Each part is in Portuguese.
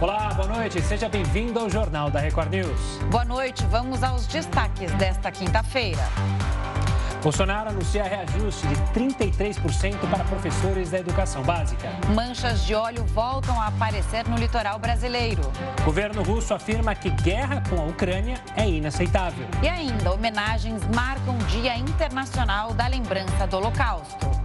Olá, boa noite. Seja bem-vindo ao Jornal da Record News. Boa noite. Vamos aos destaques desta quinta-feira. Bolsonaro anuncia reajuste de 33% para professores da educação básica. Manchas de óleo voltam a aparecer no litoral brasileiro. O governo russo afirma que guerra com a Ucrânia é inaceitável. E ainda, homenagens marcam o Dia Internacional da Lembrança do Holocausto.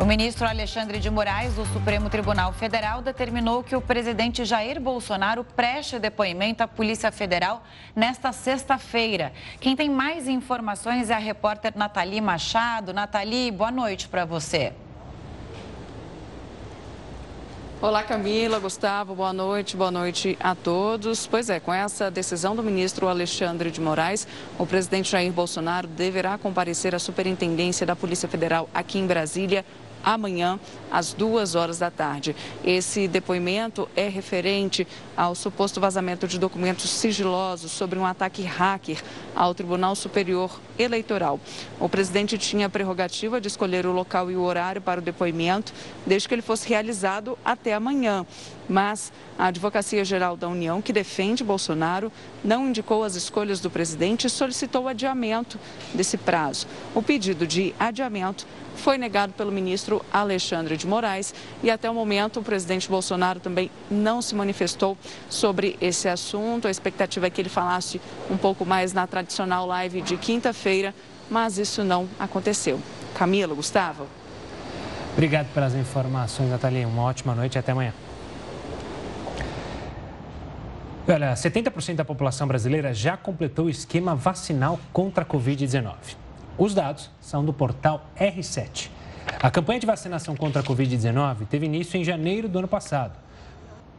O ministro Alexandre de Moraes, do Supremo Tribunal Federal, determinou que o presidente Jair Bolsonaro preste depoimento à Polícia Federal nesta sexta-feira. Quem tem mais informações é a repórter Nathalie Machado. Nathalie, boa noite para você. Olá, Camila, Gustavo, boa noite, boa noite a todos. Pois é, com essa decisão do ministro Alexandre de Moraes, o presidente Jair Bolsonaro deverá comparecer à Superintendência da Polícia Federal aqui em Brasília amanhã, às duas horas da tarde. Esse depoimento é referente ao suposto vazamento de documentos sigilosos sobre um ataque hacker ao Tribunal Superior Eleitoral. O presidente tinha a prerrogativa de escolher o local e o horário para o depoimento, desde que ele fosse realizado até amanhã. Mas a Advocacia Geral da União, que defende Bolsonaro, não indicou as escolhas do presidente e solicitou o adiamento desse prazo. O pedido de adiamento foi negado pelo ministro Alexandre de Moraes e até o momento o presidente Bolsonaro também não se manifestou sobre esse assunto. A expectativa é que ele falasse um pouco mais na tradicional live de quinta-feira, mas isso não aconteceu. Camila, Gustavo. Obrigado pelas informações, Natalia. Uma ótima noite e até amanhã. Olha, 70% da população brasileira já completou o esquema vacinal contra a Covid-19. Os dados são do portal R7. A campanha de vacinação contra a Covid-19 teve início em janeiro do ano passado.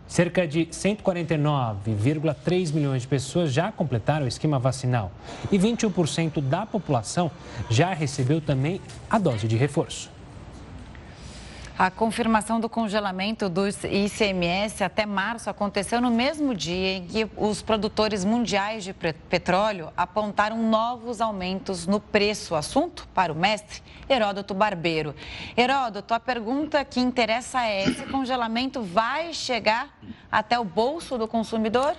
Cerca de 149,3 milhões de pessoas já completaram o esquema vacinal e 21% da população já recebeu também a dose de reforço. A confirmação do congelamento do ICMS até março aconteceu no mesmo dia em que os produtores mundiais de petróleo apontaram novos aumentos no preço. Assunto para o mestre Heródoto Barbeiro. Heródoto, a pergunta que interessa é: esse congelamento vai chegar até o bolso do consumidor?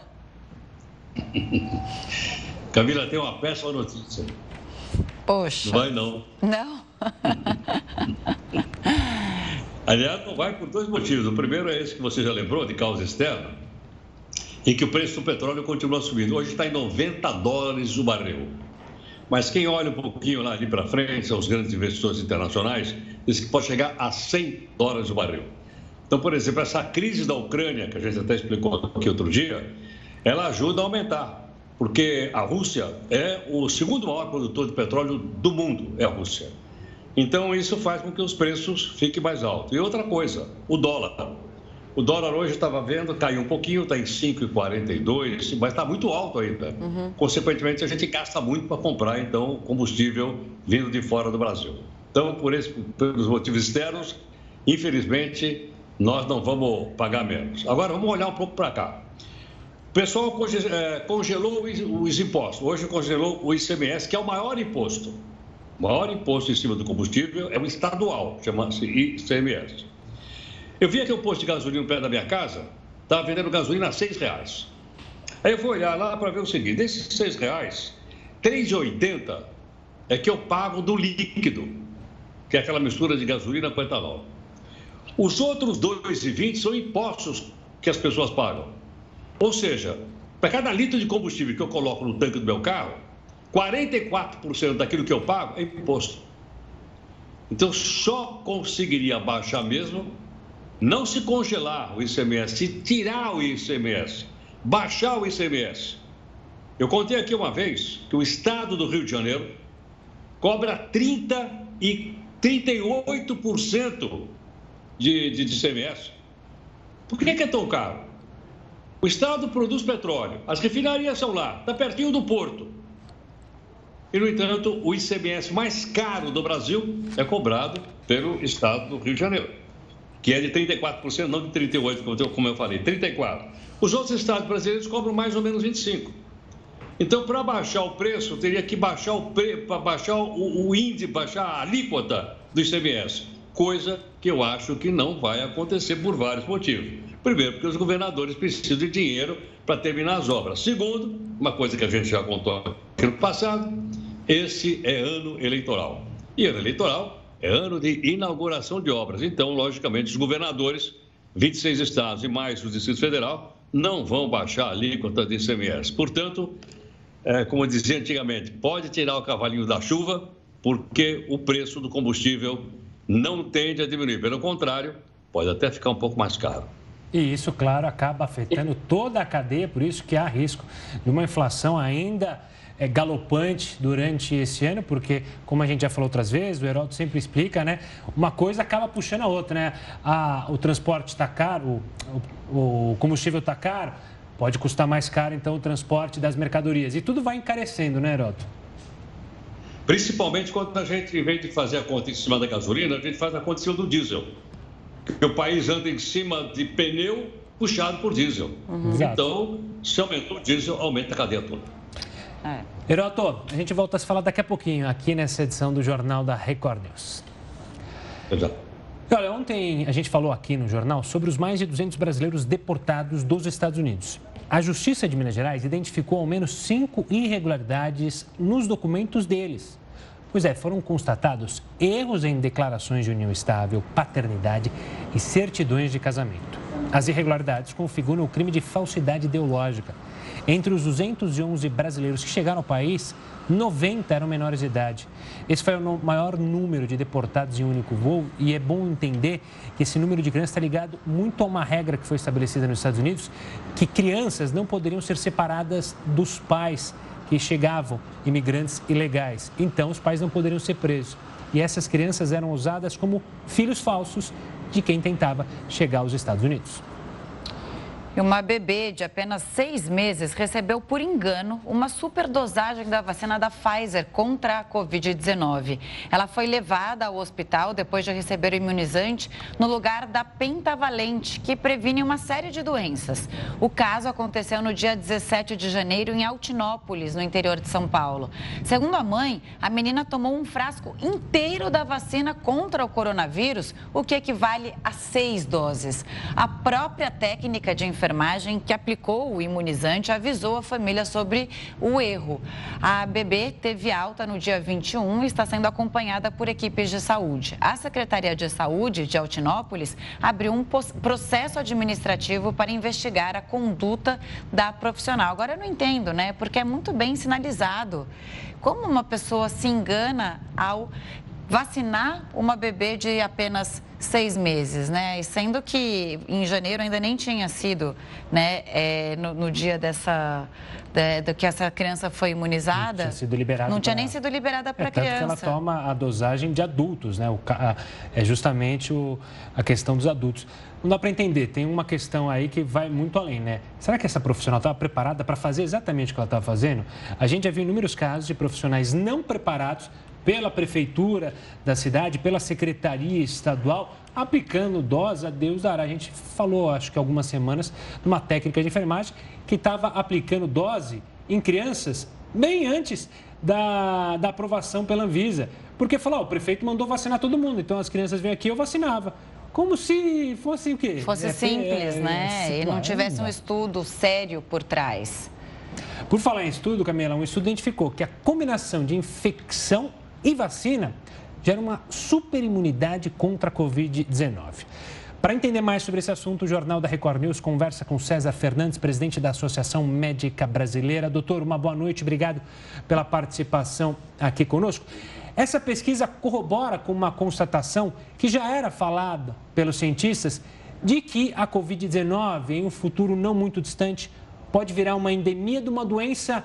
Camila, tem uma péssima notícia. Poxa. Não vai, não. Não? Aliás, não vai por dois motivos. O primeiro é esse que você já lembrou, de causa externa, em que o preço do petróleo continua subindo. Hoje está em 90 dólares o barril. Mas quem olha um pouquinho lá ali para frente, os grandes investidores internacionais, diz que pode chegar a 100 dólares o barril. Então, por exemplo, essa crise da Ucrânia, que a gente até explicou aqui outro dia, ela ajuda a aumentar, porque a Rússia é o segundo maior produtor de petróleo do mundo, é a Rússia. Então, isso faz com que os preços fiquem mais altos. E outra coisa, o dólar. O dólar hoje estava vendo, caiu um pouquinho, está em 5,42, mas está muito alto ainda. Uhum. Consequentemente, a gente gasta muito para comprar, então, combustível vindo de fora do Brasil. Então, por esse, pelos motivos externos, infelizmente, nós não vamos pagar menos. Agora, vamos olhar um pouco para cá. O pessoal é, congelou os impostos. Hoje congelou o ICMS, que é o maior imposto. O maior imposto em cima do combustível é o estadual, chama-se ICMS. Eu vi aqui um posto de gasolina perto da minha casa, estava vendendo gasolina a seis reais. Aí eu fui olhar lá para ver o seguinte, desses seis reais, 3,80 é que eu pago do líquido, que é aquela mistura de gasolina com etanol. Os outros 2,20 são impostos que as pessoas pagam. Ou seja, para cada litro de combustível que eu coloco no tanque do meu carro, 44% daquilo que eu pago é imposto. Então, só conseguiria baixar mesmo, não se congelar o ICMS, se tirar o ICMS, baixar o ICMS. Eu contei aqui uma vez que o estado do Rio de Janeiro cobra 30 e 38% de, de, de ICMS. Por que, que é tão caro? O estado produz petróleo, as refinarias são lá, está pertinho do porto. E, no entanto, o ICMS mais caro do Brasil é cobrado pelo estado do Rio de Janeiro, que é de 34%, não de 38%, como eu falei, 34%. Os outros estados brasileiros cobram mais ou menos 25%. Então, para baixar o preço, teria que baixar o pre... para baixar o, o índice, baixar a alíquota do ICMS, coisa que eu acho que não vai acontecer por vários motivos. Primeiro, porque os governadores precisam de dinheiro para terminar as obras. Segundo, uma coisa que a gente já contou no passado, esse é ano eleitoral. E ano eleitoral é ano de inauguração de obras. Então, logicamente, os governadores, 26 estados e mais o Distrito Federal, não vão baixar a alíquota de ICMS. Portanto, é, como dizia antigamente, pode tirar o cavalinho da chuva, porque o preço do combustível não tende a diminuir. Pelo contrário, pode até ficar um pouco mais caro. E isso, claro, acaba afetando toda a cadeia, por isso que há risco de uma inflação ainda é, galopante durante esse ano, porque, como a gente já falou outras vezes, o Heródoto sempre explica, né? Uma coisa acaba puxando a outra, né? A, o transporte está caro, o, o combustível está caro, Pode custar mais caro, então, o transporte das mercadorias. E tudo vai encarecendo, né, Heroto? Principalmente quando a gente, em vez de fazer a conta em cima da gasolina, a gente faz a conta em cima do diesel. Porque o país anda em cima de pneu puxado por diesel. Uhum. Então, se aumentou o diesel, aumenta a cadeia toda. É. Heroto, a gente volta a se falar daqui a pouquinho, aqui nessa edição do Jornal da Record News. Exato. Olha, ontem a gente falou aqui no jornal sobre os mais de 200 brasileiros deportados dos Estados Unidos. A Justiça de Minas Gerais identificou ao menos cinco irregularidades nos documentos deles. Pois é, foram constatados erros em declarações de união estável, paternidade e certidões de casamento. As irregularidades configuram o crime de falsidade ideológica. Entre os 211 brasileiros que chegaram ao país, 90 eram menores de idade. Esse foi o maior número de deportados em um único voo e é bom entender que esse número de crianças está ligado muito a uma regra que foi estabelecida nos Estados Unidos, que crianças não poderiam ser separadas dos pais que chegavam, imigrantes ilegais. Então, os pais não poderiam ser presos. E essas crianças eram usadas como filhos falsos de quem tentava chegar aos Estados Unidos. E uma bebê de apenas seis meses recebeu por engano uma superdosagem da vacina da Pfizer contra a Covid-19. Ela foi levada ao hospital depois de receber o imunizante no lugar da pentavalente, que previne uma série de doenças. O caso aconteceu no dia 17 de janeiro em Altinópolis, no interior de São Paulo. Segundo a mãe, a menina tomou um frasco inteiro da vacina contra o coronavírus, o que equivale a seis doses. A própria técnica de enfermagem que aplicou o imunizante avisou a família sobre o erro. A bebê teve alta no dia 21 e está sendo acompanhada por equipes de saúde. A Secretaria de Saúde de Altinópolis abriu um processo administrativo para investigar a conduta da profissional. Agora eu não entendo, né? Porque é muito bem sinalizado. Como uma pessoa se engana ao vacinar uma bebê de apenas seis meses, né? E sendo que em janeiro ainda nem tinha sido, né? É, no, no, dia dessa de, de, que essa criança foi imunizada, não tinha sido liberada. Não tinha nem sido liberada para é, criança. que ela toma a dosagem de adultos, né? O, a, é justamente o, a questão dos adultos. Não dá para entender. Tem uma questão aí que vai muito além, né? Será que essa profissional estava preparada para fazer exatamente o que ela estava fazendo? A gente já viu inúmeros casos de profissionais não preparados pela prefeitura da cidade, pela secretaria estadual, aplicando dose a Deus dará. A gente falou, acho que algumas semanas, de uma técnica de enfermagem que estava aplicando dose em crianças bem antes da, da aprovação pela Anvisa. Porque falou, oh, o prefeito mandou vacinar todo mundo, então as crianças vêm aqui eu vacinava. Como se fosse o quê? Fosse é, simples, é, né? É, e não tivesse um estudo sério por trás. Por falar em estudo, Camila, um estudo identificou que a combinação de infecção e vacina gera uma superimunidade contra a Covid-19. Para entender mais sobre esse assunto, o Jornal da Record News conversa com César Fernandes, presidente da Associação Médica Brasileira. Doutor, uma boa noite, obrigado pela participação aqui conosco. Essa pesquisa corrobora com uma constatação que já era falada pelos cientistas de que a Covid-19, em um futuro não muito distante, pode virar uma endemia de uma doença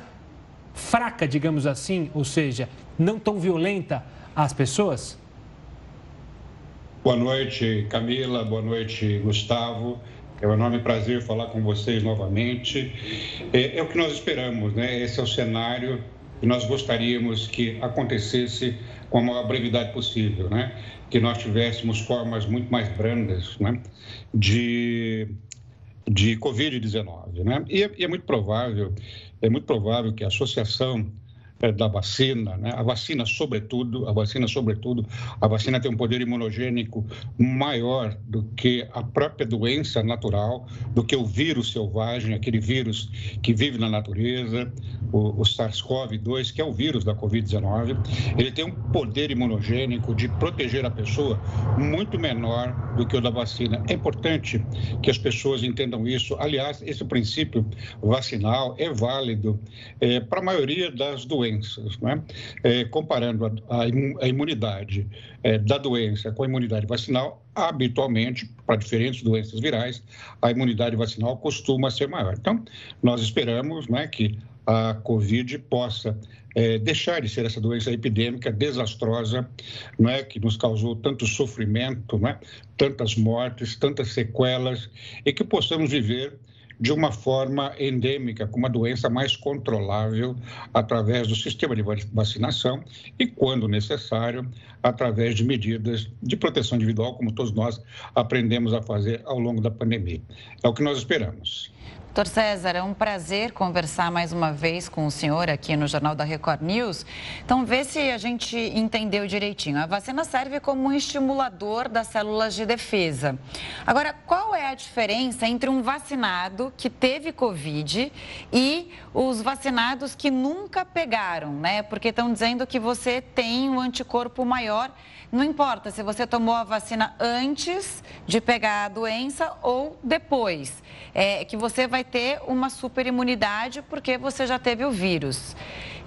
fraca, digamos assim, ou seja, não tão violenta às pessoas? Boa noite, Camila. Boa noite, Gustavo. É um enorme prazer falar com vocês novamente. É, é, o que nós esperamos, né? Esse é o cenário que nós gostaríamos que acontecesse com a maior brevidade possível, né? Que nós tivéssemos formas muito mais brandas, né? De, de Covid-19, né? E, e é muito provável é muito provável que a associação da vacina, né? a vacina sobretudo, a vacina sobretudo, a vacina tem um poder imunogênico maior do que a própria doença natural, do que o vírus selvagem, aquele vírus que vive na natureza, o, o SARS-CoV-2, que é o vírus da Covid-19, ele tem um poder imunogênico de proteger a pessoa muito menor do que o da vacina. É importante que as pessoas entendam isso. Aliás, esse princípio vacinal é válido é, para a maioria das doenças doenças, né? é, comparando a, imunidade é, da doença com a imunidade vacinal, habitualmente, para diferentes doenças virais, a imunidade vacinal costuma ser maior. Então, nós esperamos né, que a Covid possa é, deixar de ser essa doença epidêmica desastrosa, não é, que nos causou tanto sofrimento, não é, tantas mortes, tantas sequelas, e que possamos viver de uma forma endêmica, com uma doença mais controlável através do sistema de vacinação e, quando necessário, através de medidas de proteção individual, como todos nós aprendemos a fazer ao longo da pandemia. É o que nós esperamos. Doutor César, é um prazer conversar mais uma vez com o senhor aqui no Jornal da Record News. Então, vê se a gente entendeu direitinho. A vacina serve como um estimulador das células de defesa. Agora, qual é a diferença entre um vacinado que teve Covid e os vacinados que nunca pegaram, né? Porque estão dizendo que você tem um anticorpo maior não importa se você tomou a vacina antes de pegar a doença ou depois, é que você vai ter uma super imunidade porque você já teve o vírus.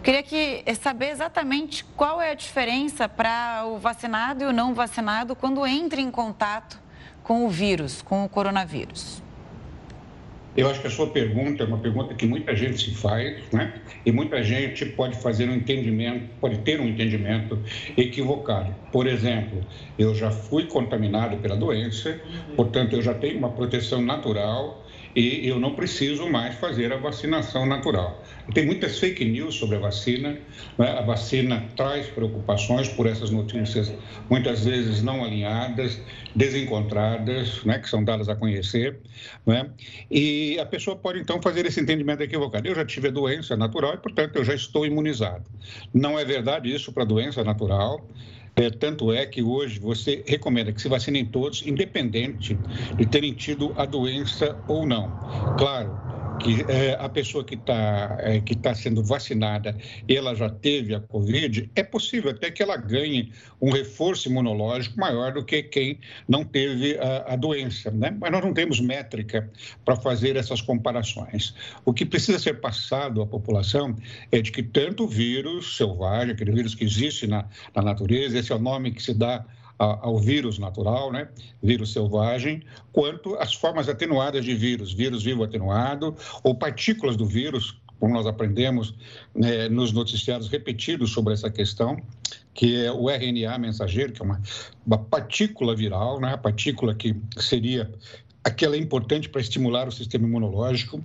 Queria que eh, saber exatamente qual é a diferença para o vacinado e o não vacinado quando entra em contato com o vírus, com o coronavírus. Eu acho que a sua pergunta é uma pergunta que muita gente se faz, né? E muita gente pode fazer um entendimento, pode ter um entendimento equivocado. Por exemplo, eu já fui contaminado pela doença, portanto, eu já tenho uma proteção natural e eu não preciso mais fazer a vacinação natural. Tem muitas fake news sobre a vacina. Né? A vacina traz preocupações por essas notícias, muitas vezes não alinhadas, desencontradas, né? que são dadas a conhecer. Né? E a pessoa pode, então, fazer esse entendimento equivocado. Eu já tive a doença natural e, portanto, eu já estou imunizado. Não é verdade isso para a doença natural. É, tanto é que hoje você recomenda que se vacinem todos, independente de terem tido a doença ou não. Claro, que é, a pessoa que está é, que tá sendo vacinada, ela já teve a Covid, é possível até que ela ganhe um reforço imunológico maior do que quem não teve a, a doença, né? Mas nós não temos métrica para fazer essas comparações. O que precisa ser passado à população é de que tanto o vírus selvagem, aquele vírus que existe na, na natureza, esse é o nome que se dá ao vírus natural, né? vírus selvagem, quanto as formas atenuadas de vírus, vírus vivo atenuado ou partículas do vírus, como nós aprendemos né, nos noticiários repetidos sobre essa questão, que é o RNA mensageiro, que é uma, uma partícula viral, né? a partícula que seria aquela é importante para estimular o sistema imunológico,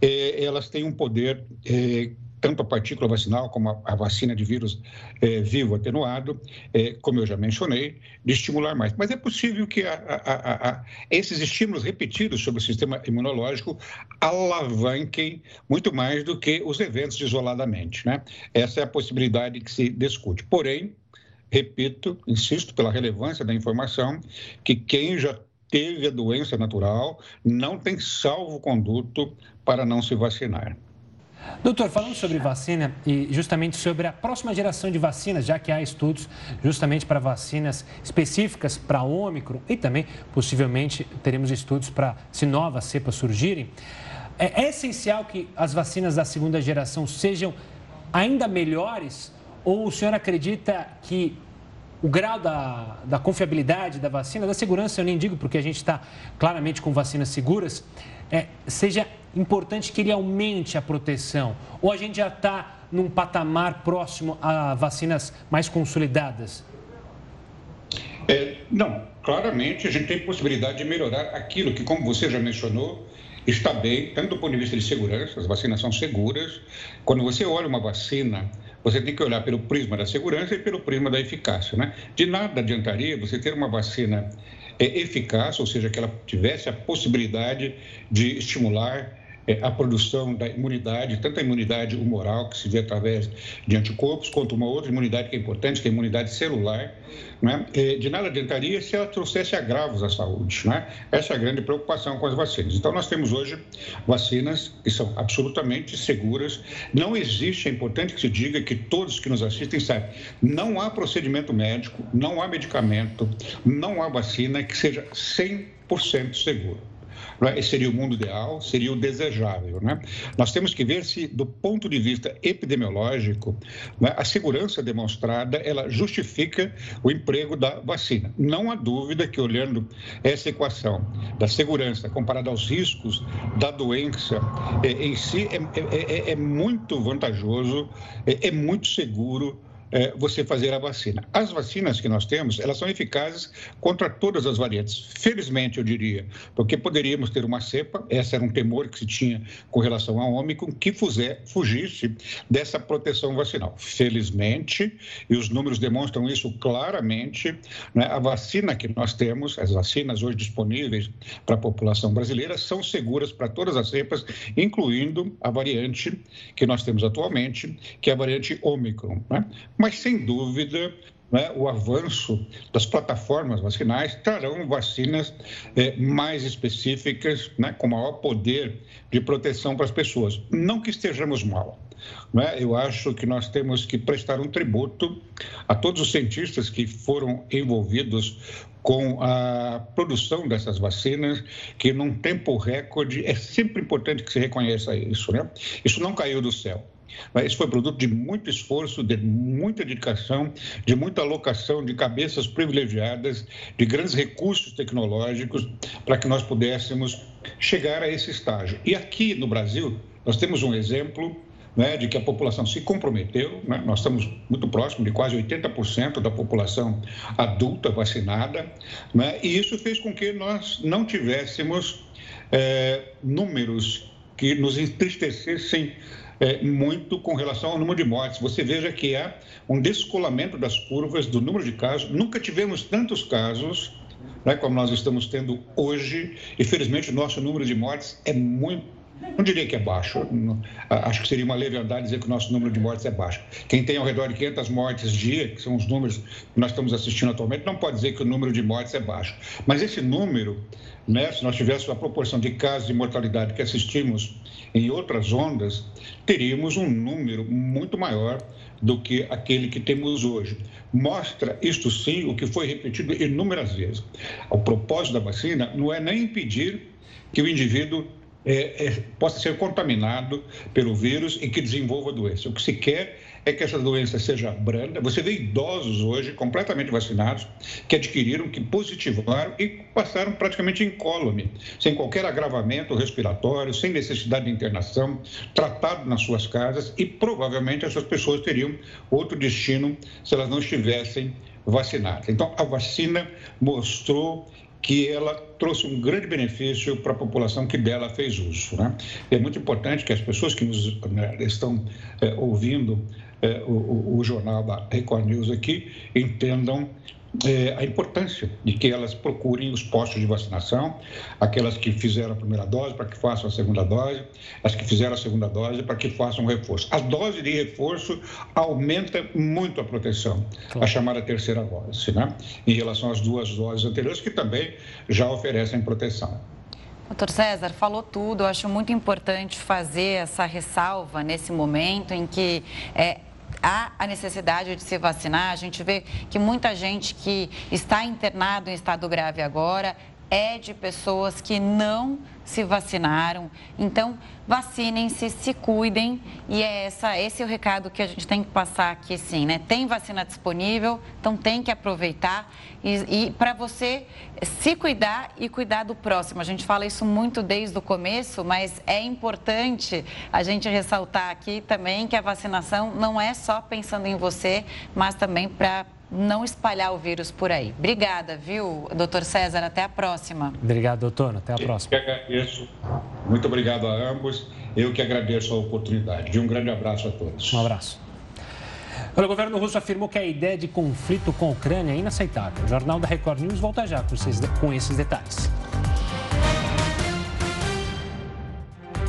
é, elas têm um poder é, tanto a partícula vacinal como a, vacina de vírus é, vivo atenuado, é, como eu já mencionei, de estimular mais. Mas é possível que a, a, esses estímulos repetidos sobre o sistema imunológico alavanquem muito mais do que os eventos isoladamente. Né? Essa é a possibilidade que se discute. Porém, repito, insisto pela relevância da informação, que quem já teve a doença natural não tem salvo-conduto para não se vacinar. Doutor, falando sobre vacina e justamente sobre a próxima geração de vacinas, já que há estudos justamente para vacinas específicas para Ômicron e também possivelmente teremos estudos para se novas cepas surgirem, é, é essencial que as vacinas da segunda geração sejam ainda melhores? Ou o senhor acredita que o grau da, da confiabilidade da vacina, da segurança, eu nem digo porque a gente está claramente com vacinas seguras, é, seja importante que ele aumente a proteção? Ou a gente já está num patamar próximo a vacinas mais consolidadas? É, não, claramente a gente tem possibilidade de melhorar aquilo que, como você já mencionou, está bem, tanto do ponto de vista de segurança, as vacinas são seguras. Quando você olha uma vacina, você tem que olhar pelo prisma da segurança e pelo prisma da eficácia. Né? De nada adiantaria você ter uma vacina é, eficaz, ou seja, que ela tivesse a possibilidade de estimular a produção da imunidade, tanto a imunidade humoral, que se vê através de anticorpos, quanto uma outra imunidade que é importante, que é a imunidade celular. Né? De nada adiantaria se ela trouxesse agravos à saúde. Né? Essa é a grande preocupação com as vacinas. Então, nós temos hoje vacinas que são absolutamente seguras. Não existe, é importante que se diga que todos que nos assistem sabem, não há procedimento médico, não há medicamento, não há vacina que seja 100% seguro. Esse seria o mundo ideal, seria o desejável. Né? Nós temos que ver se, do ponto de vista epidemiológico, né, a segurança demonstrada ela justifica o emprego da vacina. Não há dúvida que, olhando essa equação da segurança comparada aos riscos da doença é, em si, é, é, é, é muito vantajoso, é, é muito seguro é, você fazer a vacina. As vacinas que nós temos, elas são eficazes contra todas as variantes. Felizmente, eu diria, porque poderíamos ter uma cepa, esse era um temor que se tinha com relação ao Ômicron, que fuser, fugisse dessa proteção vacinal. Felizmente, e os números demonstram isso claramente, né, a vacina que nós temos, as vacinas hoje disponíveis para a população brasileira, são seguras para todas as cepas, incluindo a variante que nós temos atualmente, que é a variante Ômicron. Né? Mas sem dúvida né, o avanço das plataformas vacinais trarão vacinas é, mais específicas, né, com maior poder de proteção para as pessoas. Não que estejamos mal. Né? Eu acho que nós temos que prestar um tributo a todos os cientistas que foram envolvidos com a produção dessas vacinas, que num tempo recorde é sempre importante que se reconheça isso. Né? Isso não caiu do céu. Isso foi produto de muito esforço, de muita dedicação, de muita alocação de cabeças privilegiadas, de grandes recursos tecnológicos para que nós pudéssemos chegar a esse estágio. E aqui no Brasil, nós temos um exemplo né, de que a população se comprometeu, né? nós estamos muito próximos de quase 80% da população adulta vacinada, né? e isso fez com que nós não tivéssemos é, números que nos entristecessem é, muito com relação ao número de mortes. Você veja que há um descolamento das curvas do número de casos. Nunca tivemos tantos casos né, como nós estamos tendo hoje. Infelizmente, o nosso número de mortes é muito não diria que é baixo, acho que seria uma leviandade dizer que o nosso número de mortes é baixo. Quem tem ao redor de 500 mortes dia, que são os números que nós estamos assistindo atualmente, não pode dizer que o número de mortes é baixo. Mas esse número, né, se nós tivéssemos a proporção de casos de mortalidade que assistimos em outras ondas, teríamos um número muito maior do que aquele que temos hoje. Mostra, isto sim, o que foi repetido inúmeras vezes. O propósito da vacina não é nem impedir que o indivíduo é, é, possa ser contaminado pelo vírus e que desenvolva doença. O que se quer é que essa doença seja branda. Você vê idosos hoje completamente vacinados que adquiriram, que positivaram e passaram praticamente incólume, sem qualquer agravamento respiratório, sem necessidade de internação, tratado nas suas casas e provavelmente essas pessoas teriam outro destino se elas não estivessem vacinadas. Então, a vacina mostrou que ela trouxe um grande benefício para a população que dela fez uso. Né? É muito importante que as pessoas que nos né, estão é, ouvindo é, o, o, jornal da Record News aqui entendam é, a importância de que elas procurem os postos de vacinação, aquelas que fizeram a primeira dose para que façam a segunda dose, as que fizeram a segunda dose para que façam o reforço. A dose de reforço aumenta muito a proteção, claro. a chamada terceira dose, né? em relação às duas doses anteriores, que também já oferecem proteção. Doutor César, falou tudo. Eu acho muito importante fazer essa ressalva nesse momento em que é, há a necessidade de se vacinar. A gente vê que muita gente que está internado em estado grave agora é de pessoas que não se vacinaram. Então, vacinem-se, se cuidem. E é essa, esse é o recado que a gente tem que passar aqui, sim, né? Tem vacina disponível, então tem que aproveitar. E, e para você se cuidar e cuidar do próximo. A gente fala isso muito desde o começo, mas é importante a gente ressaltar aqui também que a vacinação não é só pensando em você, mas também para não espalhar o vírus por aí. Obrigada, viu, doutor César? Até a próxima. Obrigado, doutor. Até a próxima. Eu que agradeço. Muito obrigado a ambos. Eu que agradeço a oportunidade. Um grande abraço a todos. Um abraço. O governo russo afirmou que a ideia de conflito com a Ucrânia é inaceitável. O Jornal da Record News volta já com esses detalhes.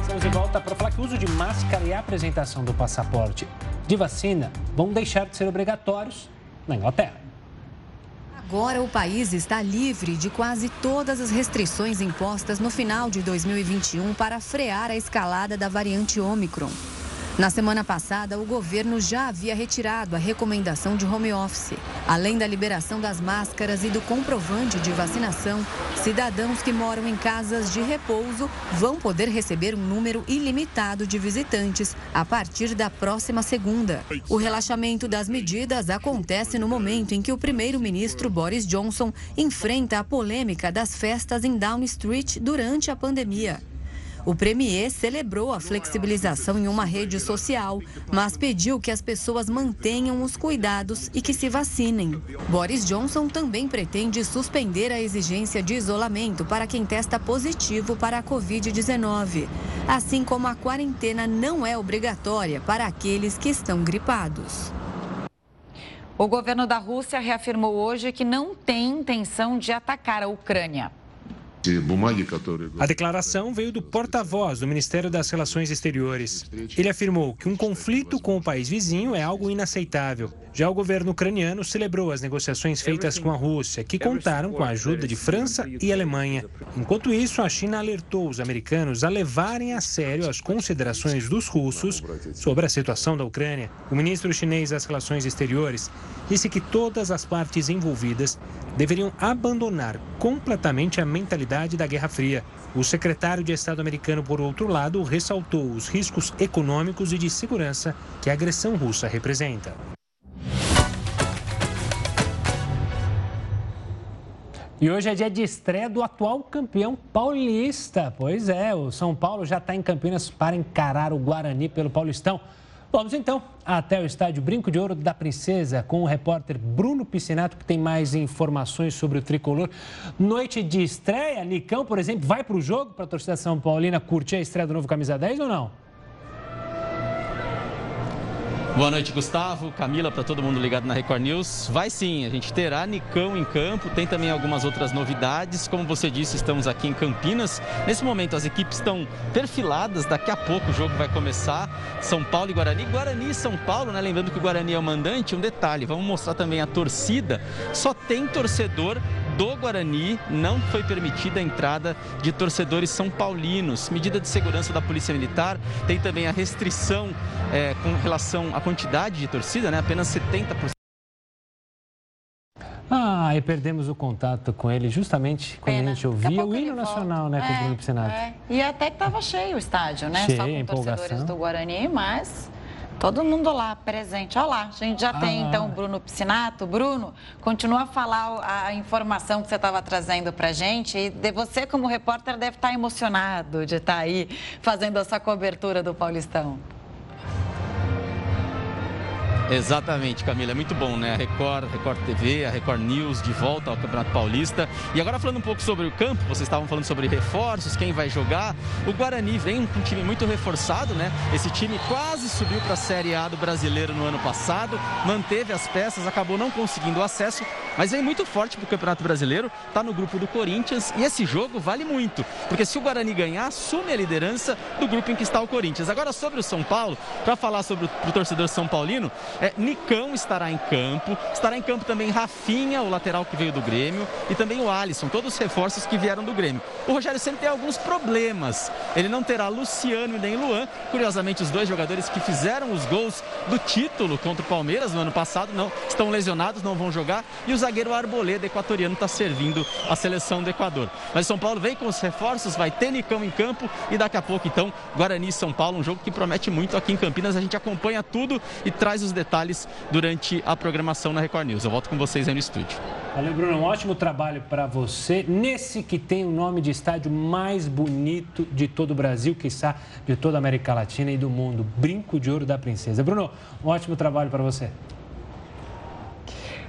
Estamos volta para falar que o uso de máscara e a apresentação do passaporte de vacina vão deixar de ser obrigatórios na Inglaterra. Agora o país está livre de quase todas as restrições impostas no final de 2021 para frear a escalada da variante Omicron. Na semana passada, o governo já havia retirado a recomendação de home office. Além da liberação das máscaras e do comprovante de vacinação, cidadãos que moram em casas de repouso vão poder receber um número ilimitado de visitantes a partir da próxima segunda. O relaxamento das medidas acontece no momento em que o primeiro-ministro Boris Johnson enfrenta a polêmica das festas em Downing Street durante a pandemia. O premier celebrou a flexibilização em uma rede social, mas pediu que as pessoas mantenham os cuidados e que se vacinem. Boris Johnson também pretende suspender a exigência de isolamento para quem testa positivo para a Covid-19, assim como a quarentena não é obrigatória para aqueles que estão gripados. O governo da Rússia reafirmou hoje que não tem intenção de atacar a Ucrânia. A declaração veio do porta-voz do Ministério das Relações Exteriores. Ele afirmou que um conflito com o país vizinho é algo inaceitável. Já o governo ucraniano celebrou as negociações feitas com a Rússia, que contaram com a ajuda de França e Alemanha. Enquanto isso, a China alertou os americanos a levarem a sério as considerações dos russos sobre a situação da Ucrânia. O ministro chinês das Relações Exteriores disse que todas as partes envolvidas deveriam abandonar completamente a mentalidade da Guerra Fria. O secretário de Estado americano, por outro lado, ressaltou os riscos econômicos e de segurança que a agressão russa representa. E hoje é dia de estreia do atual campeão paulista. Pois é, o São Paulo já está em Campinas para encarar o Guarani pelo Paulistão. Vamos então até o estádio Brinco de Ouro da Princesa com o repórter Bruno Piscinato, que tem mais informações sobre o tricolor. Noite de estreia, Nicão, por exemplo, vai para o jogo para a torcida São Paulina curtir a estreia do novo Camisa 10 ou não? Boa noite, Gustavo, Camila, para todo mundo ligado na Record News. Vai sim, a gente terá Nicão em campo, tem também algumas outras novidades. Como você disse, estamos aqui em Campinas. Nesse momento, as equipes estão perfiladas, daqui a pouco o jogo vai começar. São Paulo e Guarani. Guarani e São Paulo, né? Lembrando que o Guarani é o mandante, um detalhe, vamos mostrar também a torcida. Só tem torcedor do Guarani não foi permitida a entrada de torcedores são paulinos. Medida de segurança da Polícia Militar, tem também a restrição é, com relação à quantidade de torcida, né? apenas 70%. Ah, e perdemos o contato com ele justamente quando Pena. a gente ouvia o hino nacional, né, com é, o Bruno Piscinato. É. E até que estava cheio o estádio, né? Cheio, Só com torcedores do Guarani, mas Todo mundo lá presente. Olha lá, a gente já ah. tem então o Bruno Piscinato. Bruno, continua a falar a informação que você estava trazendo para gente. E de você, como repórter, deve estar emocionado de estar aí fazendo essa cobertura do Paulistão. Exatamente, Camila. É muito bom, né? A Record, Record TV, a Record News de volta ao Campeonato Paulista. E agora falando um pouco sobre o campo, vocês estavam falando sobre reforços, quem vai jogar. O Guarani vem com um time muito reforçado, né? Esse time quase subiu para a Série A do Brasileiro no ano passado, manteve as peças, acabou não conseguindo acesso, mas vem muito forte para o Campeonato Brasileiro, está no grupo do Corinthians e esse jogo vale muito, porque se o Guarani ganhar, assume a liderança do grupo em que está o Corinthians. Agora sobre o São Paulo, para falar sobre o torcedor São Paulino, é, Nicão estará em campo, estará em campo também Rafinha, o lateral que veio do Grêmio, e também o Alisson, todos os reforços que vieram do Grêmio. O Rogério sempre tem alguns problemas. Ele não terá Luciano e nem Luan, curiosamente os dois jogadores que fizeram os gols do título contra o Palmeiras no ano passado não estão lesionados, não vão jogar, e o zagueiro Arboleda equatoriano está servindo a seleção do Equador. Mas São Paulo vem com os reforços, vai ter Nicão em campo e daqui a pouco então Guarani e São Paulo, um jogo que promete muito aqui em Campinas. A gente acompanha tudo e traz os detalhes durante a programação na Record News. Eu volto com vocês aí no estúdio. Valeu, Bruno. Um ótimo trabalho para você. Nesse que tem o nome de estádio mais bonito de todo o Brasil, que está de toda a América Latina e do mundo. Brinco de Ouro da Princesa. Bruno, um ótimo trabalho para você.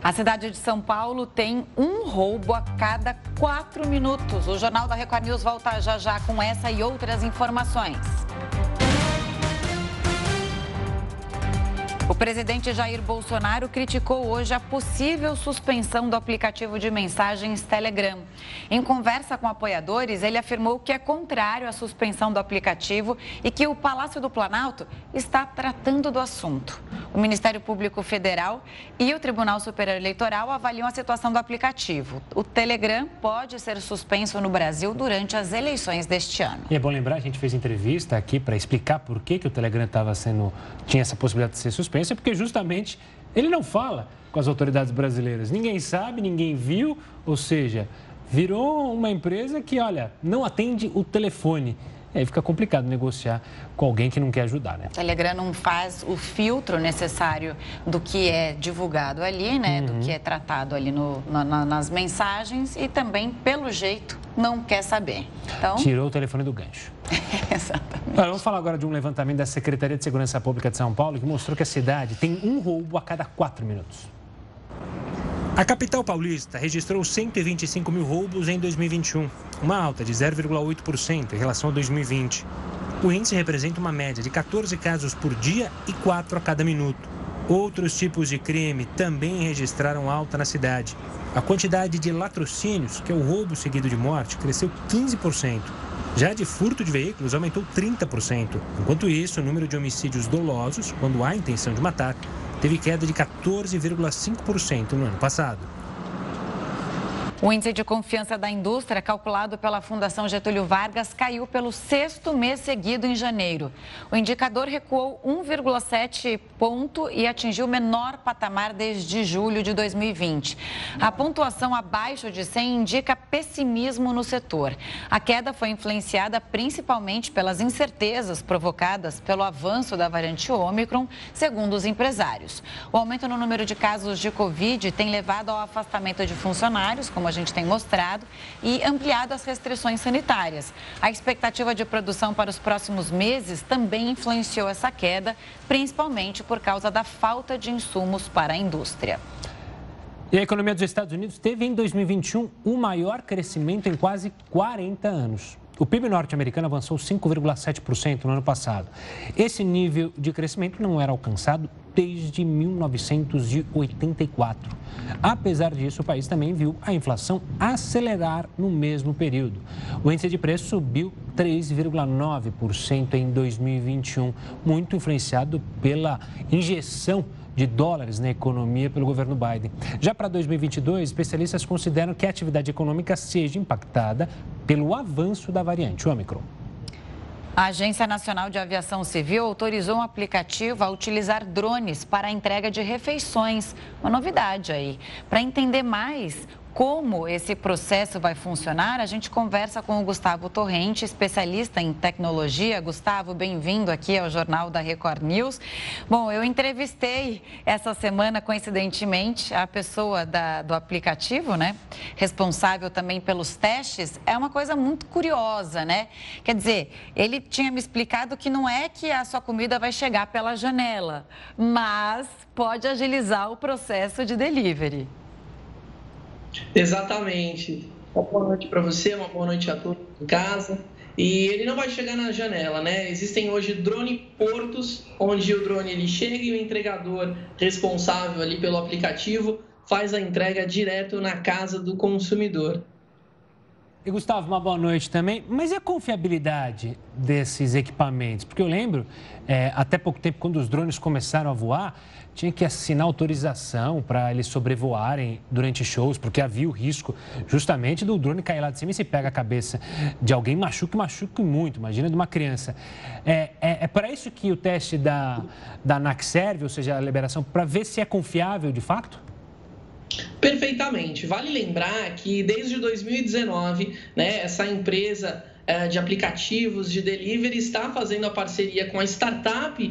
A cidade de São Paulo tem um roubo a cada quatro minutos. O Jornal da Record News volta já já com essa e outras informações. O presidente Jair Bolsonaro criticou hoje a possível suspensão do aplicativo de mensagens Telegram. Em conversa com apoiadores, ele afirmou que é contrário à suspensão do aplicativo e que o Palácio do Planalto está tratando do assunto. O Ministério Público Federal e o Tribunal Superior Eleitoral avaliam a situação do aplicativo. O Telegram pode ser suspenso no Brasil durante as eleições deste ano. E é bom lembrar, a gente fez entrevista aqui para explicar por que, que o Telegram estava sendo tinha essa possibilidade de ser suspenso suspensa porque justamente ele não fala com as autoridades brasileiras. Ninguém sabe, ninguém viu, ou seja, virou uma empresa que, olha, não atende o telefone. Aí fica complicado negociar com alguém que não quer ajudar, né? O Telegram não faz o filtro necessário do que é divulgado ali, né? Uhum. Do que é tratado ali no, na, nas mensagens e também, pelo jeito, não quer saber. Então... Tirou o telefone do gancho. Exatamente. vamos falar agora de um levantamento da Secretaria de Segurança Pública de São Paulo que mostrou que a cidade tem um roubo a cada quatro minutos. A capital paulista registrou 125 mil roubos em 2021, uma alta de 0,8% em relação a 2020. O índice representa uma média de 14 casos por dia e 4 a cada minuto. Outros tipos de crime também registraram alta na cidade. A quantidade de latrocínios, que é o roubo seguido de morte, cresceu 15%. Já de furto de veículos aumentou 30%. Enquanto isso, o número de homicídios dolosos, quando há intenção de matar, teve queda de 14,5% no ano passado. O índice de confiança da indústria, calculado pela Fundação Getúlio Vargas, caiu pelo sexto mês seguido em janeiro. O indicador recuou 1,7 ponto e atingiu o menor patamar desde julho de 2020. A pontuação abaixo de 100 indica pessimismo no setor. A queda foi influenciada principalmente pelas incertezas provocadas pelo avanço da variante Ômicron, segundo os empresários. O aumento no número de casos de Covid tem levado ao afastamento de funcionários, como como a gente tem mostrado, e ampliado as restrições sanitárias. A expectativa de produção para os próximos meses também influenciou essa queda, principalmente por causa da falta de insumos para a indústria. E a economia dos Estados Unidos teve em 2021 o maior crescimento em quase 40 anos. O PIB norte-americano avançou 5,7% no ano passado. Esse nível de crescimento não era alcançado desde 1984. Apesar disso, o país também viu a inflação acelerar no mesmo período. O índice de preço subiu 3,9% em 2021, muito influenciado pela injeção de dólares na economia pelo governo Biden. Já para 2022, especialistas consideram que a atividade econômica seja impactada pelo avanço da variante Omicron. A Agência Nacional de Aviação Civil autorizou um aplicativo a utilizar drones para a entrega de refeições. Uma novidade aí. Para entender mais como esse processo vai funcionar, a gente conversa com o Gustavo Torrente, especialista em tecnologia. Gustavo, bem-vindo aqui ao Jornal da Record News. Bom, eu entrevistei essa semana, coincidentemente, a pessoa da, do aplicativo, né? Responsável também pelos testes. É uma coisa muito curiosa, né? Quer dizer, ele tinha me explicado que não é que a sua comida vai chegar pela janela, mas pode agilizar o processo de delivery. Exatamente. Uma boa noite para você, uma boa noite a todos em casa. E ele não vai chegar na janela, né? Existem hoje drone portos, onde o drone ele chega e o entregador responsável ali pelo aplicativo faz a entrega direto na casa do consumidor. E Gustavo, uma boa noite também. Mas e a confiabilidade desses equipamentos? Porque eu lembro, é, até pouco tempo, quando os drones começaram a voar, tinha que assinar autorização para eles sobrevoarem durante shows, porque havia o risco justamente do drone cair lá de cima e se pega a cabeça de alguém, machuca e machuca muito, imagina de uma criança. É, é, é para isso que o teste da, da ANAC serve, ou seja, a liberação, para ver se é confiável de fato? Perfeitamente. Vale lembrar que desde 2019, né, essa empresa eh, de aplicativos de delivery está fazendo a parceria com a startup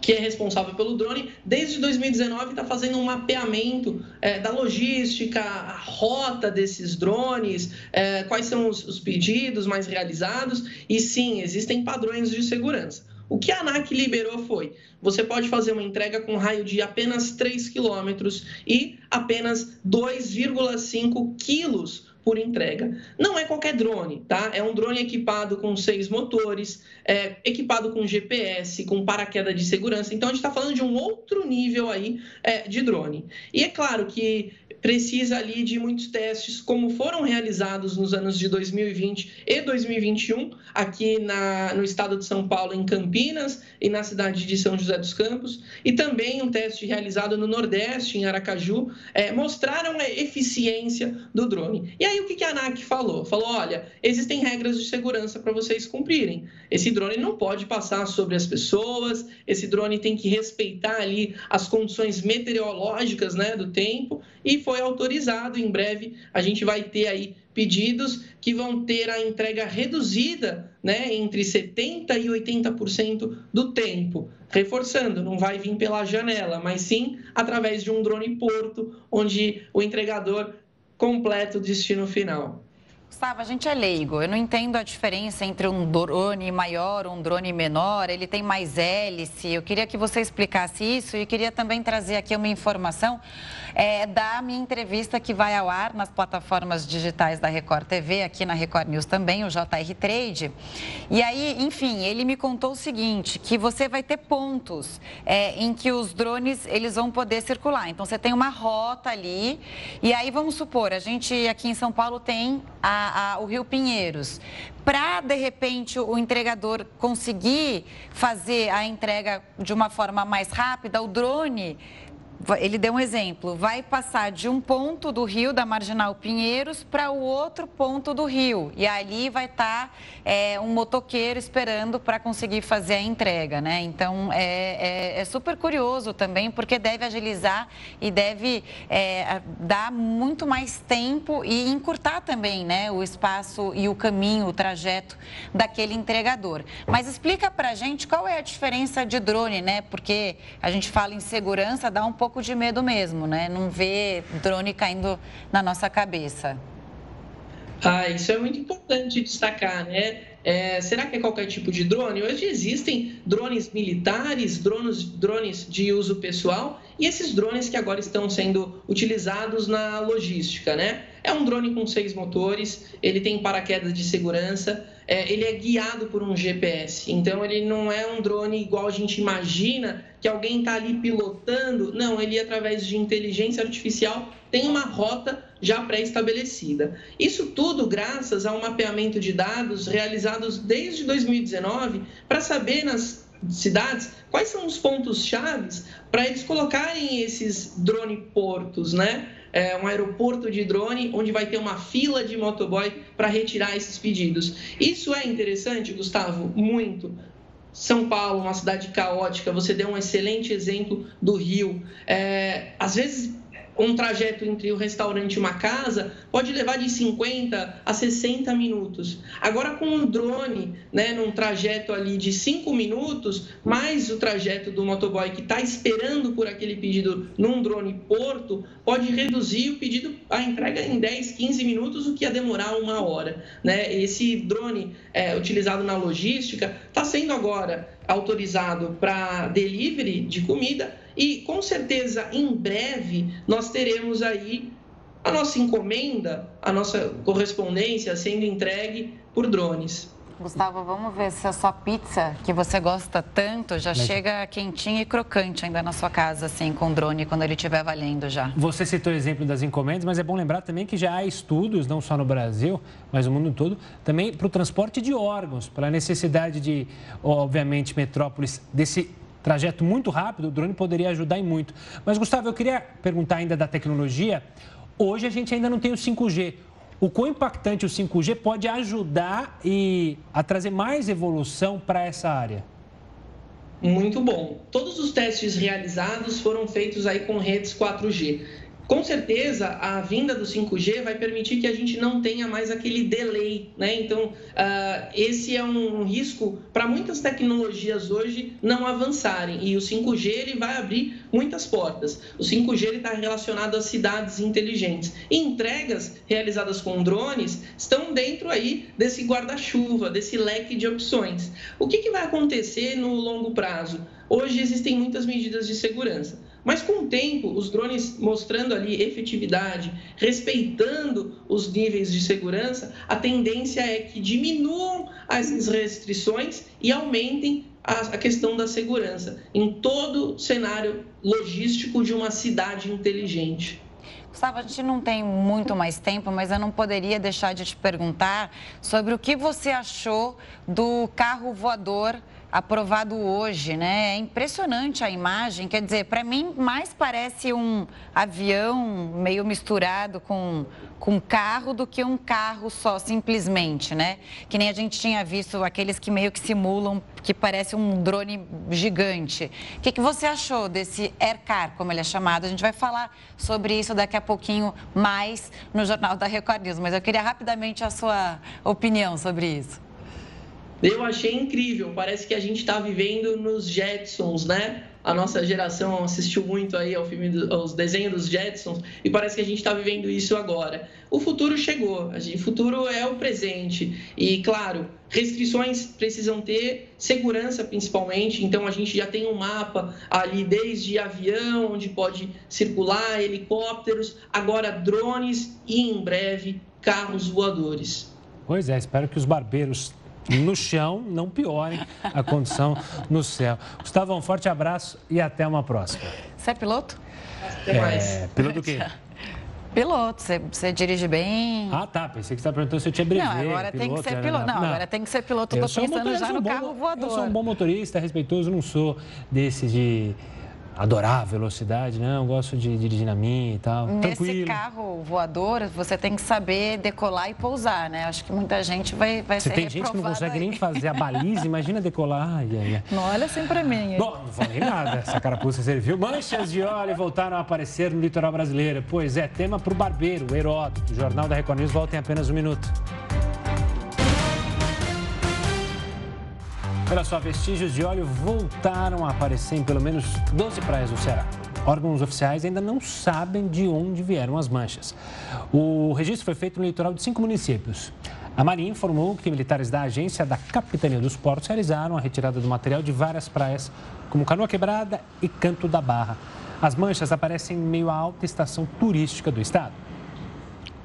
que é responsável pelo drone, desde 2019 está fazendo um mapeamento é, da logística, a rota desses drones, é, quais são os, os pedidos mais realizados, e sim, existem padrões de segurança. O que a ANAC liberou foi: você pode fazer uma entrega com raio de apenas 3 quilômetros e apenas 2,5 quilos por entrega. Não é qualquer drone, tá? É um drone equipado com seis motores, é, equipado com GPS, com paraquedas de segurança. Então a gente está falando de um outro nível aí é, de drone. E é claro que precisa ali de muitos testes, como foram realizados nos anos de 2020 e 2021, aqui na, no estado de São Paulo, em Campinas, e na cidade de São José dos Campos, e também um teste realizado no Nordeste, em Aracaju, é, mostraram a eficiência do drone. E aí o que a ANAC falou? Falou: olha, existem regras de segurança para vocês cumprirem. Esse drone não pode passar sobre as pessoas, esse drone tem que respeitar ali as condições meteorológicas né, do tempo e foi autorizado. Em breve a gente vai ter aí pedidos que vão ter a entrega reduzida, né, entre 70 e 80% do tempo. Reforçando, não vai vir pela janela, mas sim através de um drone porto, onde o entregador completa o destino final. Gustavo, a gente é leigo. Eu não entendo a diferença entre um drone maior, um drone menor. Ele tem mais hélice. Eu queria que você explicasse isso e queria também trazer aqui uma informação é, da minha entrevista que vai ao ar nas plataformas digitais da Record TV, aqui na Record News também, o JR Trade. E aí, enfim, ele me contou o seguinte, que você vai ter pontos é, em que os drones eles vão poder circular. Então, você tem uma rota ali e aí, vamos supor, a gente aqui em São Paulo tem a a, o Rio Pinheiros, para de repente o entregador conseguir fazer a entrega de uma forma mais rápida, o drone ele deu um exemplo, vai passar de um ponto do rio, da Marginal Pinheiros, para o outro ponto do rio. E ali vai estar tá, é, um motoqueiro esperando para conseguir fazer a entrega, né? Então, é, é, é, super curioso também, porque deve agilizar e deve é, dar muito mais tempo e encurtar também, né? O espaço e o caminho, o trajeto daquele entregador. Mas explica para a gente qual é a diferença de drone, né? Porque a gente fala em segurança, dá um pouco pouco de medo mesmo, né? Não ver drone caindo na nossa cabeça. Ah, isso é muito importante destacar, né? É, será que é qualquer tipo de drone? Hoje existem drones militares, drones, drones de uso pessoal e esses drones que agora estão sendo utilizados na logística, né? É um drone com seis motores, ele tem paraquedas de segurança, é, ele é guiado por um GPS. Então, ele não é um drone igual a gente imagina, que alguém está ali pilotando. Não, ele, através de inteligência artificial, tem uma rota já pré-estabelecida. Isso tudo graças ao mapeamento de dados realizados desde 2019 para saber nas cidades quais são os pontos chaves para eles colocarem esses drone portos, né? é, um aeroporto de drone onde vai ter uma fila de motoboy para retirar esses pedidos. Isso é interessante, Gustavo? Muito. São Paulo, uma cidade caótica, você deu um excelente exemplo do Rio. É, às vezes um trajeto entre o restaurante e uma casa pode levar de 50 a 60 minutos. Agora, com um drone, né, num trajeto ali de 5 minutos, mais o trajeto do motoboy que está esperando por aquele pedido num drone porto, pode reduzir o pedido, a entrega em 10, 15 minutos, o que ia demorar uma hora. Né? Esse drone é, utilizado na logística está sendo agora autorizado para delivery de comida e com certeza em breve nós teremos aí a nossa encomenda, a nossa correspondência sendo entregue por drones. Gustavo, vamos ver se a sua pizza, que você gosta tanto, já Mas... chega quentinha e crocante ainda na sua casa, assim, com drone, quando ele estiver valendo já. Você citou o exemplo das encomendas, mas é bom lembrar também que já há estudos, não só no Brasil, mas no mundo todo, também para o transporte de órgãos, para a necessidade de, obviamente, metrópoles desse trajeto muito rápido, o drone poderia ajudar em muito. Mas, Gustavo, eu queria perguntar ainda da tecnologia. Hoje a gente ainda não tem o 5G. O quão impactante o 5G pode ajudar e a trazer mais evolução para essa área? Muito bom. Todos os testes realizados foram feitos aí com redes 4G. Com certeza, a vinda do 5G vai permitir que a gente não tenha mais aquele delay, né? Então, uh, esse é um risco para muitas tecnologias hoje não avançarem. E o 5G ele vai abrir muitas portas. O 5G está relacionado às cidades inteligentes. E entregas realizadas com drones estão dentro aí desse guarda-chuva, desse leque de opções. O que, que vai acontecer no longo prazo? Hoje existem muitas medidas de segurança Mas com o tempo, os drones mostrando ali efetividade, respeitando os níveis de segurança, a tendência é que diminuam as restrições e aumentem a questão da segurança em todo cenário logístico de uma cidade inteligente. Gustavo, a gente não tem muito mais tempo, mas eu não poderia deixar de te perguntar sobre o que você achou do carro voador aprovado hoje, né? É impressionante a imagem, quer dizer, para mim mais parece um avião meio misturado com com carro do que um carro só simplesmente, né? Que nem a gente tinha visto aqueles que meio que simulam que parece um drone gigante. O que, que você achou desse Aircar, como ele é chamado? A gente vai falar sobre isso daqui a pouquinho mais no Jornal da Record News, mas eu queria rapidamente a sua opinião sobre isso. Eu achei incrível, parece que a gente está vivendo nos Jetsons, né? A nossa geração assistiu muito aí ao filme, do, aos desenhos dos Jetsons e parece que a gente está vivendo isso agora. O futuro chegou, o futuro é o presente e, claro, restrições precisam ter, segurança principalmente, então a gente já tem um mapa ali desde avião, onde pode circular, helicópteros, agora drones e em breve carros voadores. Pois é, espero que os barbeiros no chão não piorem a condição no céu. Gustavo, um forte abraço e até uma próxima. Você é piloto? Até mais. É, piloto do quê? Piloto, você, você, dirige bem. Ah, tá. Pensei que você estava perguntando se eu tinha brevet. Não, agora piloto, tem que ser piloto. Não, não, agora tem que ser piloto. Estou pensando um já no bom, carro voador. Eu sou um bom motorista, respeitoso, não sou desse de adorar a velocidade, não, eu gosto de dirigir na minha e tal. Nesse Tranquilo. carro voador, você tem que saber decolar e pousar, né? Acho que muita gente vai, vai Você ser tem gente que não consegue aí. nem fazer a baliza, imagina decolar. Ai, ai, ai. Não olha assim pra mim. Hein? Bom, não falei nada, essa carapuça serviu. Manchas de óleo voltaram a aparecer no litoral brasileiro. Pois é, tema pro barbeiro, Heródoto. O Jornal da Record News volta em apenas um minuto. Olha só, vestígios de óleo voltaram a aparecer em pelo menos 12 praias do Ceará. Órgãos oficiais ainda não sabem de onde vieram as manchas. O registro foi feito no litoral de cinco municípios. A Marinha informou que militares da agência da Capitania dos Portos realizaram a retirada do material de várias praias, como Canoa Quebrada e Canto da Barra. As manchas aparecem em meio à alta estação turística do estado.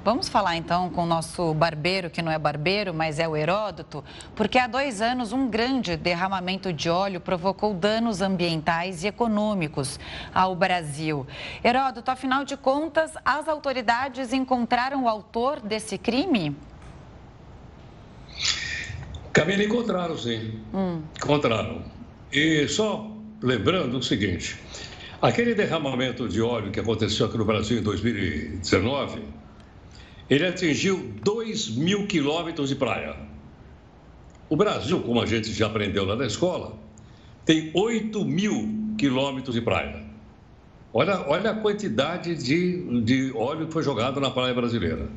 Vamos falar então com o nosso barbeiro, que não é barbeiro, mas é o Heródoto, porque há dois anos um grande derramamento de óleo provocou danos ambientais e econômicos ao Brasil. Heródoto, afinal de contas, as autoridades encontraram o autor desse crime? Camila, encontraram sim. Hum. Encontraram. E só lembrando o seguinte: aquele derramamento de óleo que aconteceu aqui no Brasil em 2019 ele atingiu 2 mil quilômetros de praia. O Brasil, como a gente já aprendeu lá na escola, tem 8 mil quilômetros de praia. Olha, olha a quantidade de, de óleo que foi jogado na praia brasileira.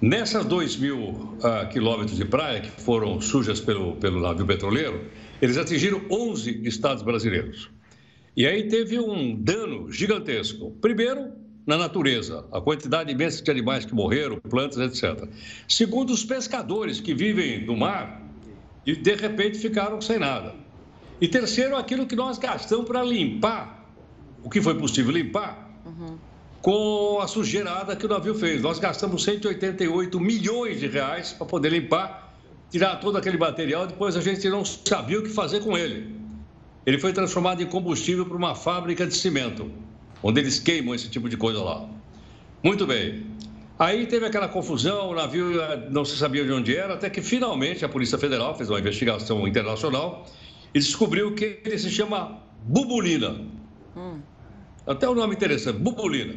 Nessas 2 mil uh, quilômetros de praia que foram sujas pelo, pelo navio petroleiro, eles atingiram 11 estados brasileiros. E aí teve um dano gigantesco. Primeiro, na natureza, a quantidade imensa de animais que morreram, plantas, etc. Segundo os pescadores que vivem no mar e de repente ficaram sem nada. E terceiro, aquilo que nós gastamos para limpar, o que foi possível limpar, uhum. com a sujeirada que o navio fez. Nós gastamos 188 milhões de reais para poder limpar, tirar todo aquele material, depois a gente não sabia o que fazer com ele. Ele foi transformado em combustível para uma fábrica de cimento onde eles queimam esse tipo de coisa lá. Muito bem. Aí teve aquela confusão, o navio eh, não se sabia de onde era, até que finalmente a Polícia Federal fez uma investigação internacional e descobriu que ele se chama Bubulina. Hum. Até o nome interessante, Bubulina.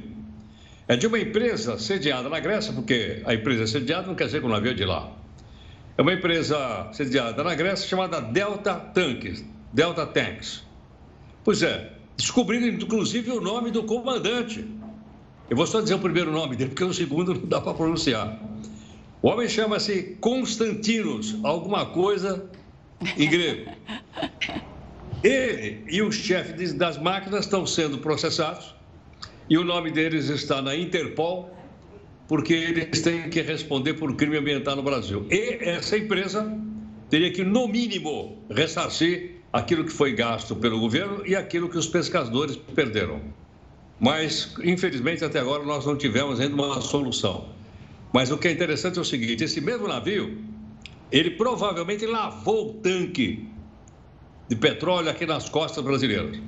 É de uma empresa sediada na Grécia, porque a empresa sediada não quer dizer que o navio é de lá. É uma empresa sediada na Grécia chamada Delta Tanks. Delta Tanks. Pois é, descobrindo inclusive o nome do comandante. Eu vou só dizer o primeiro nome dele, porque o segundo não dá para pronunciar. O homem chama-se Constantinos, alguma coisa em grego. Ele e o chefe das máquinas estão sendo processados e o nome deles está na Interpol, porque eles têm que responder por crime ambiental no Brasil. E essa empresa teria que, no mínimo, ressarcir aquilo que foi gasto pelo governo e aquilo que os pescadores perderam. mas infelizmente até agora nós não tivemos ainda uma solução. Mas o que é interessante é o seguinte: esse mesmo navio, ele provavelmente lavou o tanque de petróleo aqui nas costas brasileiras.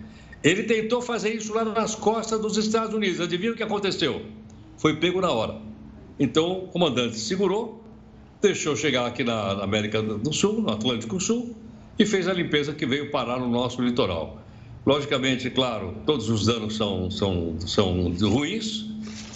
Ele tentou fazer isso lá nas costas dos Estados Unidos. Adivinha o que aconteceu? Foi pego na hora. Então, o comandante segurou, deixou chegar aqui na América do Sul, no Atlântico Sul, e fez a limpeza que veio parar no nosso litoral. Logicamente, claro, todos os danos são, são, são ruins,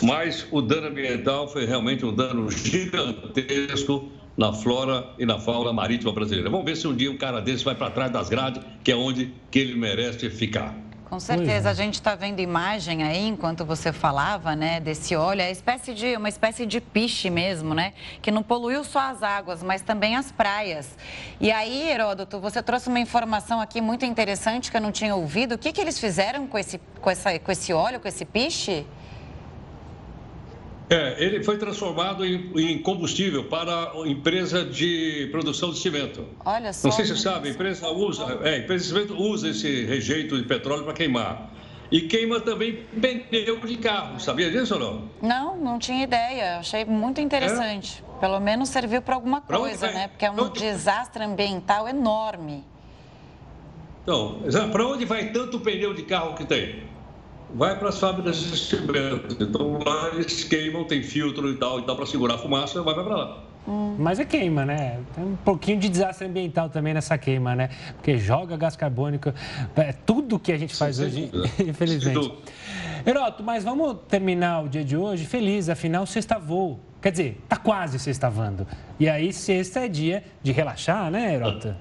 mas o dano ambiental foi realmente um dano gigantesco na flora e na fauna marítima brasileira. Vamos ver se um dia um cara desse vai para trás das grades, que é onde que ele merece ficar. Com certeza, é. a gente está vendo imagem aí, enquanto você falava, né, desse óleo, é espécie de, uma espécie de piche mesmo, né, que não poluiu só as águas, mas também as praias. E aí, Heródoto, você trouxe uma informação aqui muito interessante que eu não tinha ouvido. O que, que eles fizeram com esse, com, essa, com esse óleo, com esse piche? É, ele foi transformado em, em, combustível para a empresa de produção de cimento. Olha só. Não sei se você sabe, a empresa usa, é, a empresa de cimento usa esse rejeito de petróleo para queimar. E queima também pneu de carro. Sabia disso ou não? Não, não tinha ideia. Achei muito interessante. É? Pelo menos serviu para alguma coisa, né? Porque é um desastre ambiental enorme. Então, para onde vai tanto pneu de carro que tem? Vai para as fábricas de cimento. Então lá eles queimam, tem filtro e tal, e tal, para segurar a fumaça, vai para lá. Hum. Mas é queima, né? Tem um pouquinho de desastre ambiental também nessa queima, né? Porque joga gás carbônico, é tudo que a gente faz Sim, hoje, infelizmente. Heroto, mas vamos terminar o dia de hoje feliz, afinal, sexta voo. Quer dizer, tá quase sextavando. E aí, sexta é dia de relaxar, né, Heroto?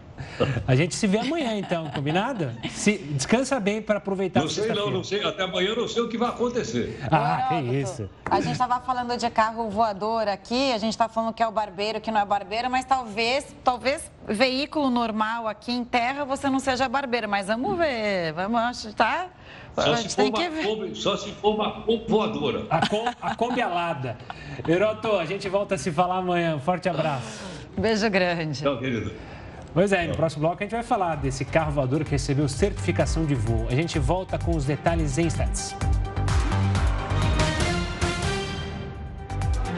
A gente se vê amanhã, então, combinado? Se, descansa bem para aproveitar Não sei, não, não sei. Até amanhã eu não sei o que vai acontecer. Ah, que isso. A gente estava falando de carro voador aqui, a gente está falando que é o barbeiro, que não é barbeiro, mas talvez, talvez veículo normal aqui em terra você não seja barbeiro. Mas vamos ver, vamos, tá? Só se, for uma Kombi, só se for uma voadora. A, com, a Kombi alada. Heroto, a gente volta a se falar amanhã. Forte abraço. Beijo grande. Tchau, querido. Pois é, no próximo bloco a gente vai falar desse carro voador que recebeu certificação de voo. A gente volta com os detalhes em instantes.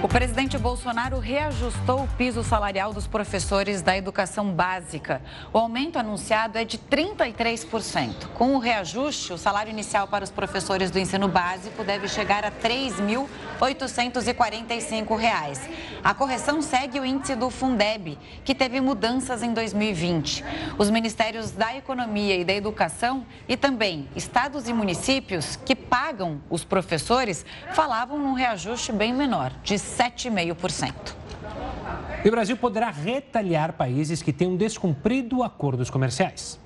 O presidente Bolsonaro reajustou o piso salarial dos professores da educação básica. O aumento anunciado é de 33%. Com o reajuste, o salário inicial para os professores do ensino básico deve chegar a R$ 3.845. A correção segue o índice do Fundeb, que teve mudanças em 2020. Os ministérios da Economia e da Educação e também estados e municípios que pagam os professores falavam num reajuste bem menor, de 7,5%. E o Brasil poderá retaliar países que tenham descumprido acordos comerciais.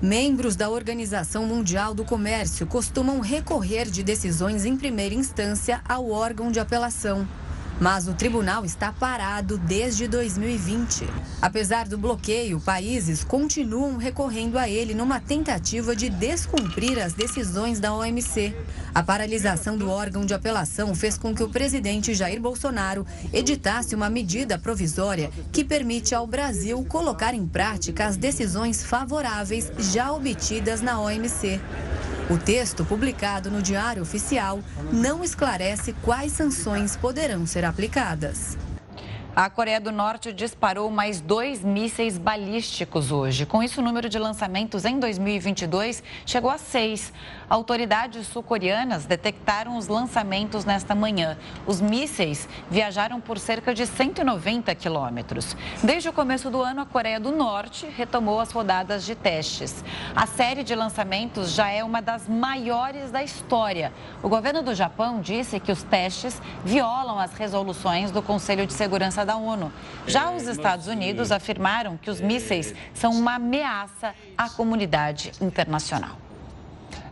Membros da Organização Mundial do Comércio costumam recorrer de decisões em primeira instância ao órgão de apelação. Mas o tribunal está parado desde 2020. Apesar do bloqueio, países continuam recorrendo a ele numa tentativa de descumprir as decisões da OMC. A paralisação do órgão de apelação fez com que o presidente Jair Bolsonaro editasse uma medida provisória que permite ao Brasil colocar em prática as decisões favoráveis já obtidas na OMC. O texto, publicado no Diário Oficial, não esclarece quais sanções poderão ser aplicadas. A Coreia do Norte disparou mais dois mísseis balísticos hoje. Com isso, o número de lançamentos em 2022 chegou a seis. Autoridades sul-coreanas detectaram os lançamentos nesta manhã. Os mísseis viajaram por cerca de 190 quilômetros. Desde o começo do ano, a Coreia do Norte retomou as rodadas de testes. A série de lançamentos já é uma das maiores da história. O governo do Japão disse que os testes violam as resoluções do Conselho de Segurança da ONU. Já os Estados Unidos afirmaram que os mísseis são uma ameaça à comunidade internacional.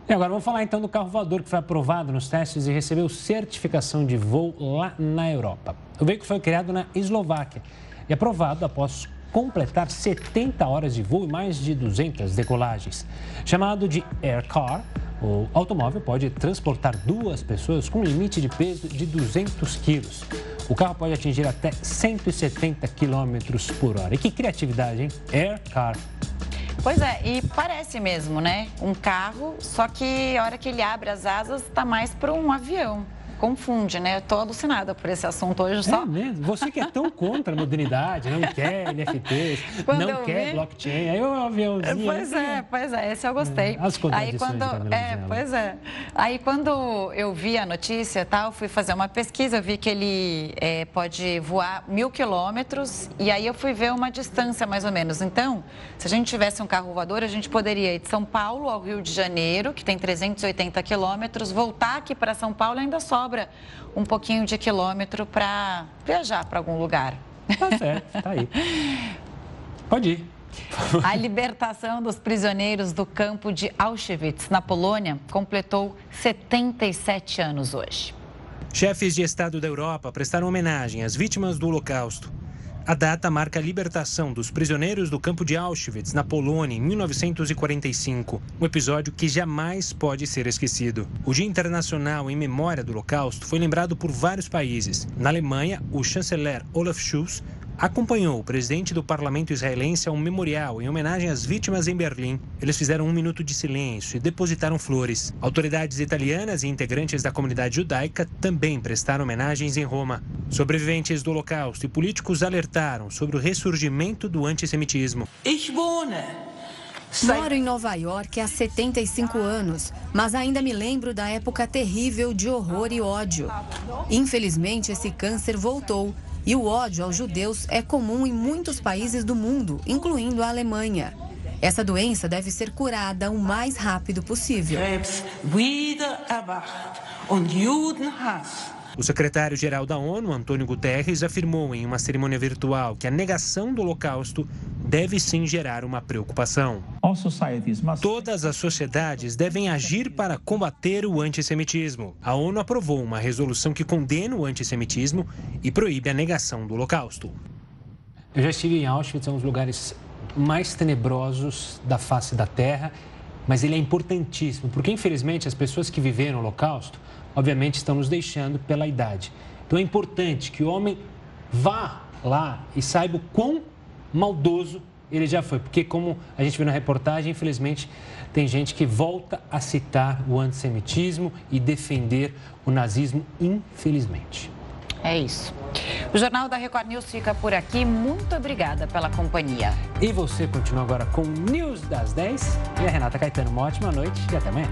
E agora vamos falar então do carro voador que foi aprovado nos testes e recebeu certificação de voo lá na Europa. O veículo foi criado na Eslováquia e aprovado após completar 70 horas de voo e mais de 200 decolagens. Chamado de Air Car, o automóvel pode transportar duas pessoas com limite de peso de 200 quilos. O carro pode atingir até 170 km por hora. E que criatividade, hein? Air Car. Pois é, e parece mesmo, né? Um carro, só que a hora que ele abre as asas, está mais para um avião confunde, né? Estou alucinada por esse assunto hoje só. É mesmo? Você que é tão contra a modernidade, não quer NFTs, Quando não quer vi... blockchain, aí o aviãozinho... Pois é, pois é, esse eu gostei. É, as aí quando É, pois é. Aí quando eu vi a notícia tal, fui fazer uma pesquisa, eu vi que ele é, pode voar mil quilômetros e aí eu fui ver uma distância mais ou menos. Então, se a gente tivesse um carro voador, a gente poderia ir de São Paulo ao Rio de Janeiro, que tem 380 quilômetros, voltar aqui para São Paulo ainda sobra sobra um pouquinho de quilômetro para viajar para algum lugar. Tá certo, tá aí. Pode ir. A libertação dos prisioneiros do campo de Auschwitz, na Polônia, completou 77 anos hoje. Chefes de Estado da Europa prestaram homenagem às vítimas do Holocausto. A data marca a libertação dos prisioneiros do campo de Auschwitz, na Polônia, em 1945, um episódio que jamais pode ser esquecido. O Dia Internacional em Memória do Holocausto foi lembrado por vários países. Na Alemanha, o chanceler Olaf Scholz acompanhou o presidente do parlamento israelense a um memorial em homenagem às vítimas em Berlim. Eles fizeram um minuto de silêncio e depositaram flores. Autoridades italianas e integrantes da comunidade judaica também prestaram homenagens em Roma. Sobreviventes do Holocausto e políticos alertaram sobre o ressurgimento do antissemitismo. Moro em Nova York há 75 anos, mas ainda me lembro da época terrível de horror e ódio. Infelizmente, esse câncer voltou e o ódio aos judeus é comum em muitos países do mundo, incluindo a Alemanha. Essa doença deve ser curada o mais rápido possível. O secretário-geral da ONU, Antônio Guterres, afirmou em uma cerimônia virtual que a negação do Holocausto deve sim gerar uma preocupação. Todas as sociedades devem agir para combater o antissemitismo. A ONU aprovou uma resolução que condena o antissemitismo e proíbe a negação do Holocausto. Eu já estive em Auschwitz, é um dos lugares mais tenebrosos da face da Terra, mas ele é importantíssimo, porque infelizmente as pessoas que viveram o Holocausto obviamente estão nos deixando pela idade. Então é importante que o homem vá lá e saiba o quão maldoso ele já foi, porque como a gente viu na reportagem, infelizmente tem gente que volta a citar o antissemitismo e defender o nazismo, infelizmente. É isso. O Jornal da Record News fica por aqui. Muito obrigada pela companhia. E você continua agora com o News das 10. E a Renata Caetano, uma ótima noite e até amanhã.